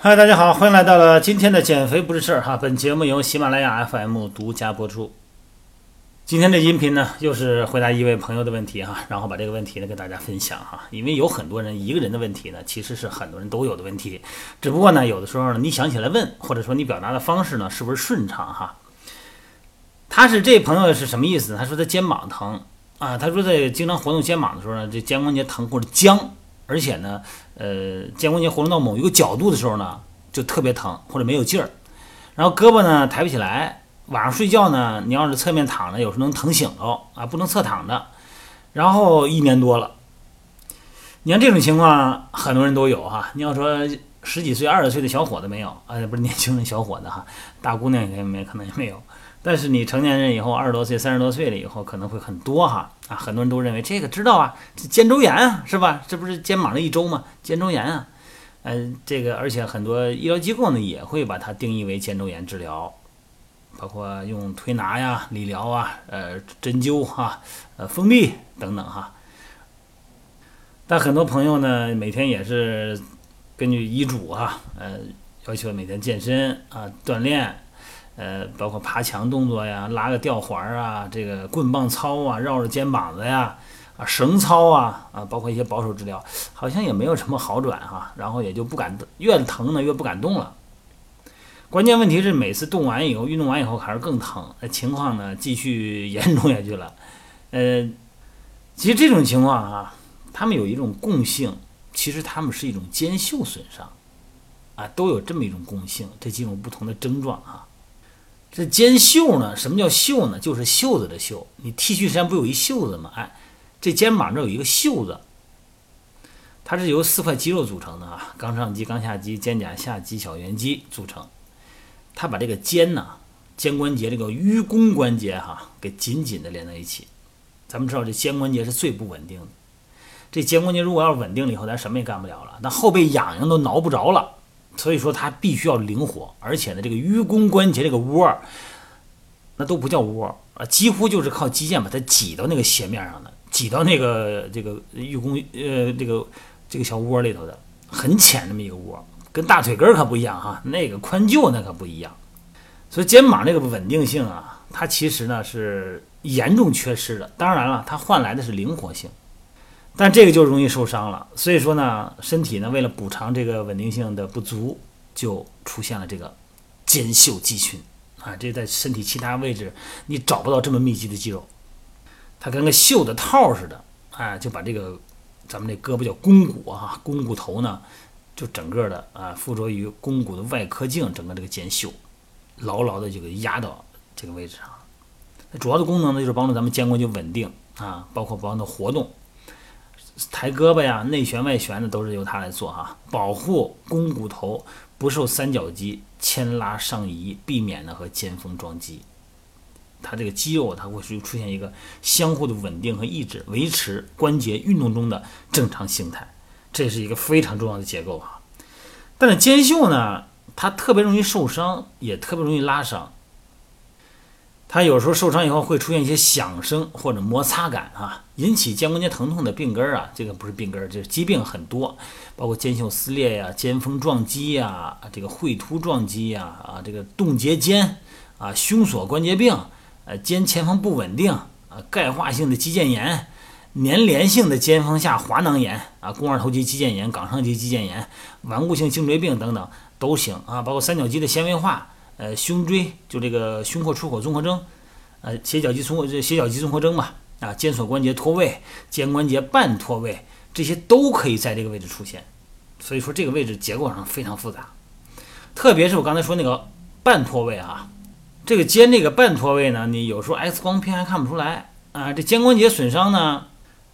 嗨，大家好，欢迎来到了今天的减肥不是事儿哈。本节目由喜马拉雅 FM 独家播出。今天的音频呢，又是回答一位朋友的问题哈，然后把这个问题呢跟大家分享哈。因为有很多人一个人的问题呢，其实是很多人都有的问题，只不过呢，有的时候呢，你想起来问，或者说你表达的方式呢，是不是顺畅哈？他是这朋友是什么意思？他说他肩膀疼啊，他说在经常活动肩膀的时候呢，这肩关节疼或者僵。而且呢，呃，肩关节活动到某一个角度的时候呢，就特别疼或者没有劲儿，然后胳膊呢抬不起来。晚上睡觉呢，你要是侧面躺着，有时候能疼醒了啊，不能侧躺着。然后一年多了，你看这种情况很多人都有哈。你要说十几岁、二十岁的小伙子没有啊，不是年轻人小伙子哈，大姑娘也没可能也没有。但是你成年人以后，二十多岁、三十多岁了以后，可能会很多哈啊，很多人都认为这个知道啊，肩周炎啊，是吧？这不是肩膀的一周吗？肩周炎啊，嗯，这个而且很多医疗机构呢也会把它定义为肩周炎治疗，包括用推拿呀、理疗啊、呃针灸哈、呃封闭等等哈。但很多朋友呢，每天也是根据医嘱啊，呃，要求每天健身啊，锻炼。呃，包括爬墙动作呀，拉个吊环啊，这个棍棒操啊，绕着肩膀子呀，啊，绳操啊，啊，包括一些保守治疗，好像也没有什么好转哈，然后也就不敢越疼呢越不敢动了。关键问题是每次动完以后，运动完以后还是更疼，那情况呢继续 严重下去了。呃，其实这种情况啊，他们有一种共性，其实他们是一种肩袖损伤，啊，都有这么一种共性，这几种不同的症状啊。这肩袖呢？什么叫袖呢？就是袖子的袖。你 T 恤衫不有一袖子吗？哎，这肩膀这有一个袖子，它是由四块肌肉组成的啊，冈上肌、冈下肌、肩胛下肌、小圆肌组成。它把这个肩呢，肩关节这个盂肱关节哈，给紧紧的连在一起。咱们知道这肩关节是最不稳定的，这肩关节如果要是稳定了以后，咱什么也干不了了，那后背痒痒都挠不着了。所以说它必须要灵活，而且呢，这个盂肱关节这个窝儿，那都不叫窝儿啊，几乎就是靠肌腱把它挤到那个斜面上的，挤到那个这个盂肱呃这个这个小窝里头的，很浅那么一个窝，跟大腿根儿可不一样哈，那个宽臼那可不一样。所以肩膀这个稳定性啊，它其实呢是严重缺失的。当然了，它换来的是灵活性。但这个就容易受伤了，所以说呢，身体呢为了补偿这个稳定性的不足，就出现了这个肩袖肌群啊，这在身体其他位置你找不到这么密集的肌肉，它跟个袖的套似的，啊，就把这个咱们这胳膊叫肱骨啊，肱骨头呢，就整个的啊附着于肱骨的外科径，整个这个肩袖牢牢的就给压到这个位置上。主要的功能呢就是帮助咱们肩关节稳定啊，包括帮助活动。抬胳膊呀，内旋外旋的都是由它来做哈，保护肱骨头不受三角肌牵拉上移，避免呢和肩峰撞击。它这个肌肉它会出出现一个相互的稳定和抑制，维持关节运动中的正常形态，这是一个非常重要的结构哈。但是肩袖呢，它特别容易受伤，也特别容易拉伤。它有时候受伤以后会出现一些响声或者摩擦感啊，引起肩关节疼痛的病根儿啊，这个不是病根儿，这是疾病很多，包括肩袖撕裂呀、肩峰撞击呀、这个喙突撞击呀、啊这个冻结肩啊、胸锁关节病、呃肩前方不稳定啊、钙化性的肌腱炎、粘连性的肩峰下滑囊炎啊、肱二头肌肌腱炎、冈上肌肌腱炎、顽固性颈椎病等等都行啊，包括三角肌的纤维化。呃，胸椎就这个胸廓出口综合征，呃，斜角肌综合斜角肌综合征嘛，啊，肩锁关节脱位、肩关节半脱位，这些都可以在这个位置出现。所以说这个位置结构上非常复杂，特别是我刚才说那个半脱位啊，这个肩这个半脱位呢，你有时候 X 光片还看不出来啊。这肩关节损伤呢。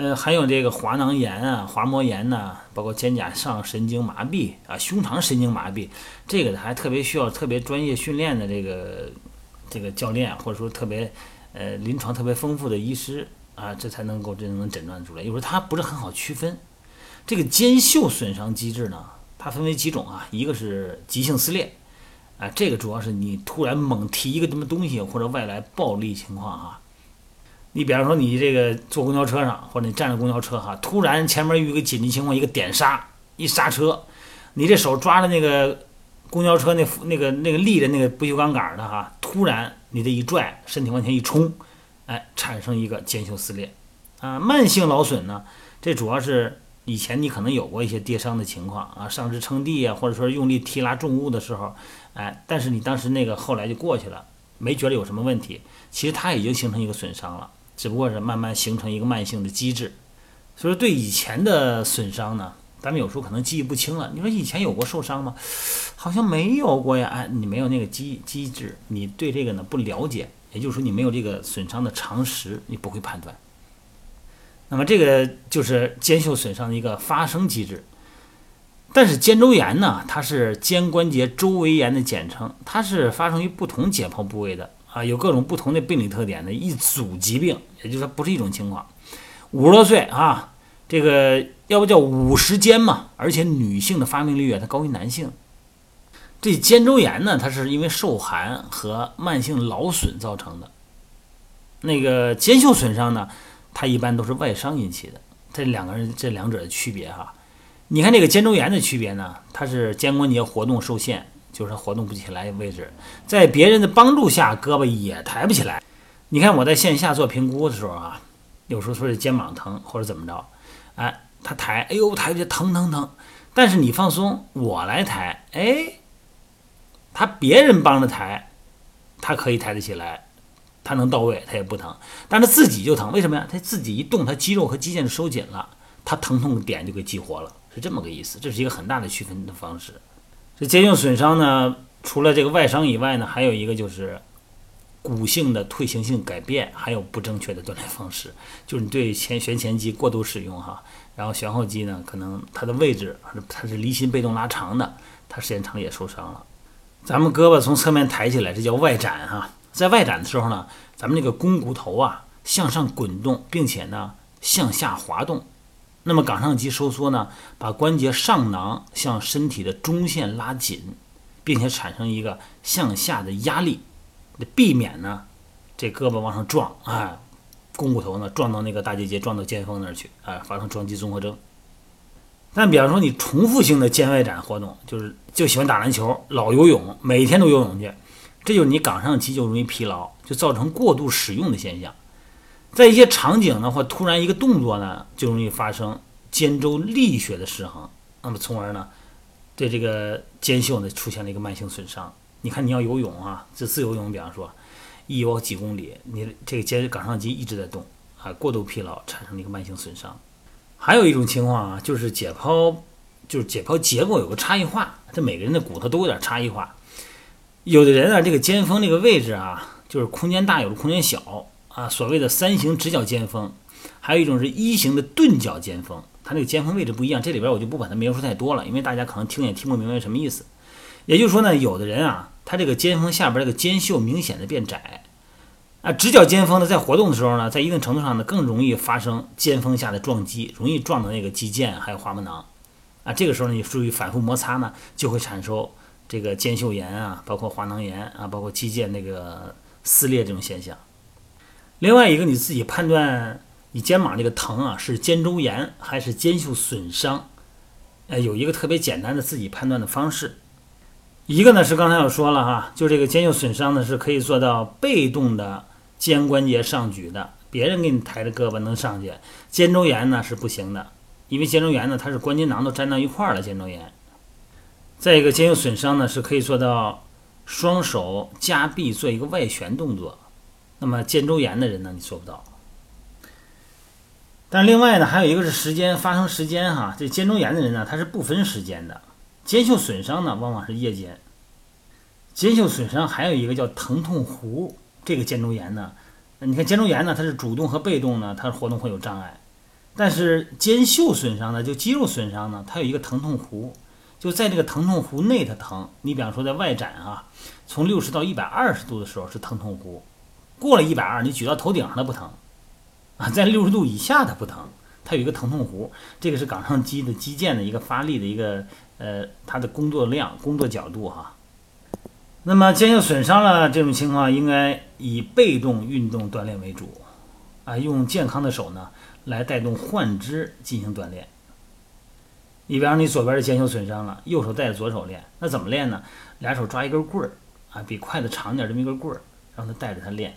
呃，还有这个滑囊炎啊、滑膜炎呐，包括肩胛上神经麻痹啊、胸膛神经麻痹，这个还特别需要特别专业训练的这个这个教练，或者说特别呃临床特别丰富的医师啊，这才能够真正能诊断出来。有时候它不是很好区分。这个肩袖损伤机制呢，它分为几种啊？一个是急性撕裂，啊，这个主要是你突然猛提一个什么东西或者外来暴力情况啊。你比方说，你这个坐公交车上，或者你站着公交车哈，突然前面有一个紧急情况，一个点刹，一刹车，你这手抓着那个公交车那那个那个立的那个不锈钢杆的哈，突然你这一拽，身体往前一冲，哎，产生一个肩袖撕裂啊。慢性劳损呢，这主要是以前你可能有过一些跌伤的情况啊，上肢撑地啊，或者说用力提拉重物的时候，哎，但是你当时那个后来就过去了，没觉得有什么问题。其实它已经形成一个损伤了，只不过是慢慢形成一个慢性的机制。所以说，对以前的损伤呢，咱们有时候可能记忆不清了。你说以前有过受伤吗？好像没有过呀。哎，你没有那个机机制，你对这个呢不了解，也就是说你没有这个损伤的常识，你不会判断。那么这个就是肩袖损伤的一个发生机制。但是肩周炎呢，它是肩关节周围炎的简称，它是发生于不同解剖部位的啊，有各种不同的病理特点的一组疾病，也就是说不是一种情况。五十多岁啊，这个要不叫五十肩嘛，而且女性的发病率啊，它高于男性。这肩周炎呢，它是因为受寒和慢性劳损造成的。那个肩袖损伤呢，它一般都是外伤引起的。这两个人这两者的区别哈，你看这个肩周炎的区别呢，它是肩关节活动受限，就是活动不起来位置，在别人的帮助下，胳膊也抬不起来。你看我在线下做评估的时候啊。有时候说是肩膀疼或者怎么着，哎，他抬，哎呦，抬不起，疼疼疼。但是你放松，我来抬，哎，他别人帮着抬，他可以抬得起来，他能到位，他也不疼。但是自己就疼，为什么呀？他自己一动，他肌肉和肌腱就收紧了，他疼痛点就给激活了，是这么个意思。这是一个很大的区分的方式。这肩袖损伤呢，除了这个外伤以外呢，还有一个就是。骨性的退行性改变，还有不正确的锻炼方式，就是你对前旋前肌过度使用哈，然后旋后肌呢，可能它的位置它是离心被动拉长的，它时间长也受伤了。咱们胳膊从侧面抬起来，这叫外展哈，在外展的时候呢，咱们这个肱骨头啊向上滚动，并且呢向下滑动，那么冈上肌收缩呢，把关节上囊向身体的中线拉紧，并且产生一个向下的压力。避免呢，这胳膊往上撞，哎，肱骨头呢撞到那个大结节，撞到肩峰那儿去，哎，发生撞击综合征。但比方说你重复性的肩外展活动，就是就喜欢打篮球，老游泳，每天都游泳去，这就是你冈上肌就容易疲劳，就造成过度使用的现象。在一些场景呢，或突然一个动作呢，就容易发生肩周力学的失衡，那么从而呢，对这个肩袖呢出现了一个慢性损伤。你看，你要游泳啊，这自由泳，比方说一游几公里，你这个肩冈上肌一直在动啊，过度疲劳产生了一个慢性损伤。还有一种情况啊，就是解剖，就是解剖结构有个差异化，这每个人的骨头都有点差异化。有的人啊，这个肩峰这个位置啊，就是空间大，有的空间小啊，所谓的三型直角肩峰，还有一种是一型的钝角肩峰，它那个尖峰位置不一样。这里边我就不把它描述太多了，因为大家可能听也听不明白什么意思。也就是说呢，有的人啊，他这个肩峰下边这个肩袖明显的变窄，啊，直角肩峰呢，在活动的时候呢，在一定程度上呢，更容易发生肩峰下的撞击，容易撞到那个肌腱还有滑膜囊，啊，这个时候呢，你注意反复摩擦呢，就会产生这个肩袖炎啊，包括滑囊炎啊，包括肌腱那个撕裂这种现象。另外一个，你自己判断你肩膀这个疼啊，是肩周炎还是肩袖损伤，呃，有一个特别简单的自己判断的方式。一个呢是刚才我说了哈，就这个肩袖损伤呢是可以做到被动的肩关节上举的，别人给你抬着胳膊能上去。肩周炎呢是不行的，因为肩周炎呢它是关节囊都粘到一块儿了。肩周炎，再一个肩袖损伤呢是可以做到双手夹臂做一个外旋动作，那么肩周炎的人呢你做不到。但另外呢还有一个是时间发生时间哈，这肩周炎的人呢他是不分时间的。肩袖损伤呢，往往是夜间。肩袖损伤还有一个叫疼痛弧，这个肩周炎呢，你看肩周炎呢，它是主动和被动呢，它活动会有障碍。但是肩袖损伤呢，就肌肉损伤呢，它有一个疼痛弧，就在这个疼痛弧内它疼。你比方说在外展啊，从六十到一百二十度的时候是疼痛弧，过了一百二，你举到头顶上它不疼啊，在六十度以下它不疼，它有一个疼痛弧，这个是冈上肌的肌腱的一个发力的一个。呃，它的工作量、工作角度哈，那么肩袖损伤了这种情况，应该以被动运动锻炼为主，啊，用健康的手呢来带动患肢进行锻炼。你比方说你左边的肩袖损伤了，右手带着左手练，那怎么练呢？俩手抓一根棍儿啊，比筷子长点这么一根棍儿，让他带着他练。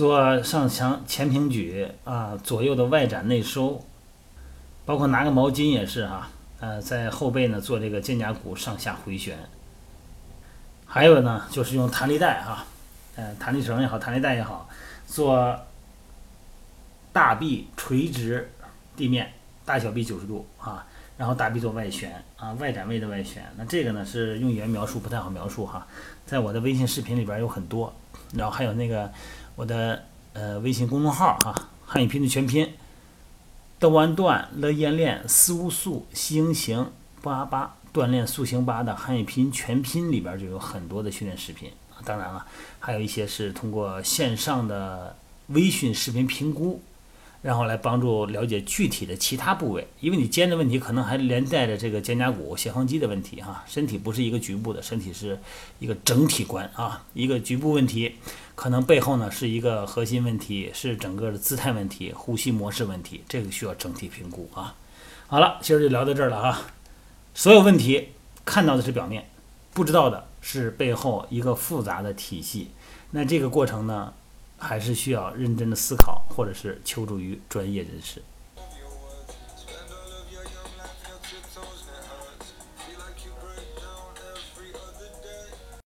做上墙前平举啊，左右的外展内收，包括拿个毛巾也是哈，呃，在后背呢做这个肩胛骨上下回旋。还有呢，就是用弹力带哈，呃，弹力绳也好，弹力带也好，做大臂垂直地面，大小臂九十度啊，然后大臂做外旋啊，外展位的外旋。那这个呢是用语言描述不太好描述哈，在我的微信视频里边有很多，然后还有那个。我的呃微信公众号哈，汉语拼音全拼，的完段了演练四五速行行八八锻炼塑形八的汉语拼音全拼里边就有很多的训练视频啊，当然了，还有一些是通过线上的微信视频评估。然后来帮助了解具体的其他部位，因为你肩的问题可能还连带着这个肩胛骨、斜方肌的问题哈。身体不是一个局部的，身体是一个整体观啊。一个局部问题，可能背后呢是一个核心问题，是整个的姿态问题、呼吸模式问题，这个需要整体评估啊。好了，今儿就聊到这儿了哈。所有问题看到的是表面，不知道的是背后一个复杂的体系。那这个过程呢？还是需要认真的思考，或者是求助于专业人士。